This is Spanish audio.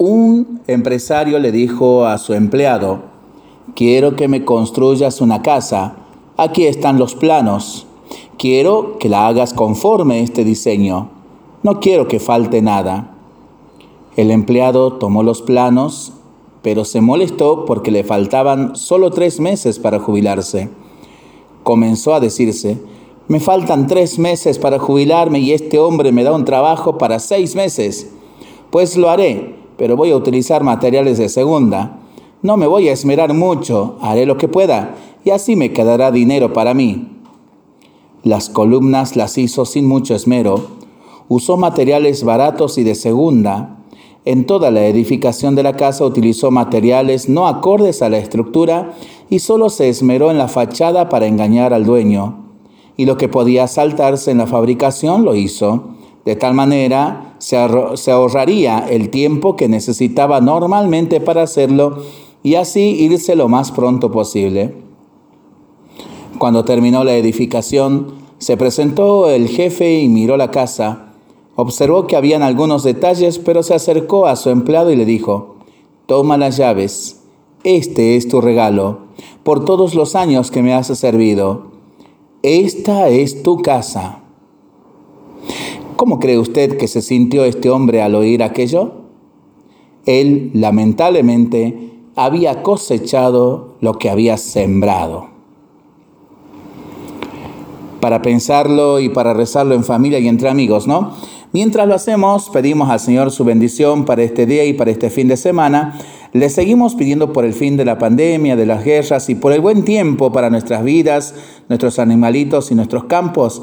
Un empresario le dijo a su empleado, quiero que me construyas una casa, aquí están los planos, quiero que la hagas conforme este diseño, no quiero que falte nada. El empleado tomó los planos, pero se molestó porque le faltaban solo tres meses para jubilarse. Comenzó a decirse, me faltan tres meses para jubilarme y este hombre me da un trabajo para seis meses. Pues lo haré, pero voy a utilizar materiales de segunda. No me voy a esmerar mucho, haré lo que pueda y así me quedará dinero para mí. Las columnas las hizo sin mucho esmero, usó materiales baratos y de segunda. En toda la edificación de la casa utilizó materiales no acordes a la estructura y solo se esmeró en la fachada para engañar al dueño. Y lo que podía saltarse en la fabricación lo hizo. De tal manera se, ahorraría el tiempo que necesitaba normalmente para hacerlo y así irse lo más pronto posible. Cuando terminó la edificación, se presentó el jefe y miró la casa. Observó que habían algunos detalles, pero se acercó a su empleado y le dijo, toma las llaves, este es tu regalo, por todos los años que me has servido. Esta es tu casa. ¿Cómo cree usted que se sintió este hombre al oír aquello? Él, lamentablemente, había cosechado lo que había sembrado. Para pensarlo y para rezarlo en familia y entre amigos, ¿no? Mientras lo hacemos, pedimos al Señor su bendición para este día y para este fin de semana. Le seguimos pidiendo por el fin de la pandemia, de las guerras y por el buen tiempo para nuestras vidas, nuestros animalitos y nuestros campos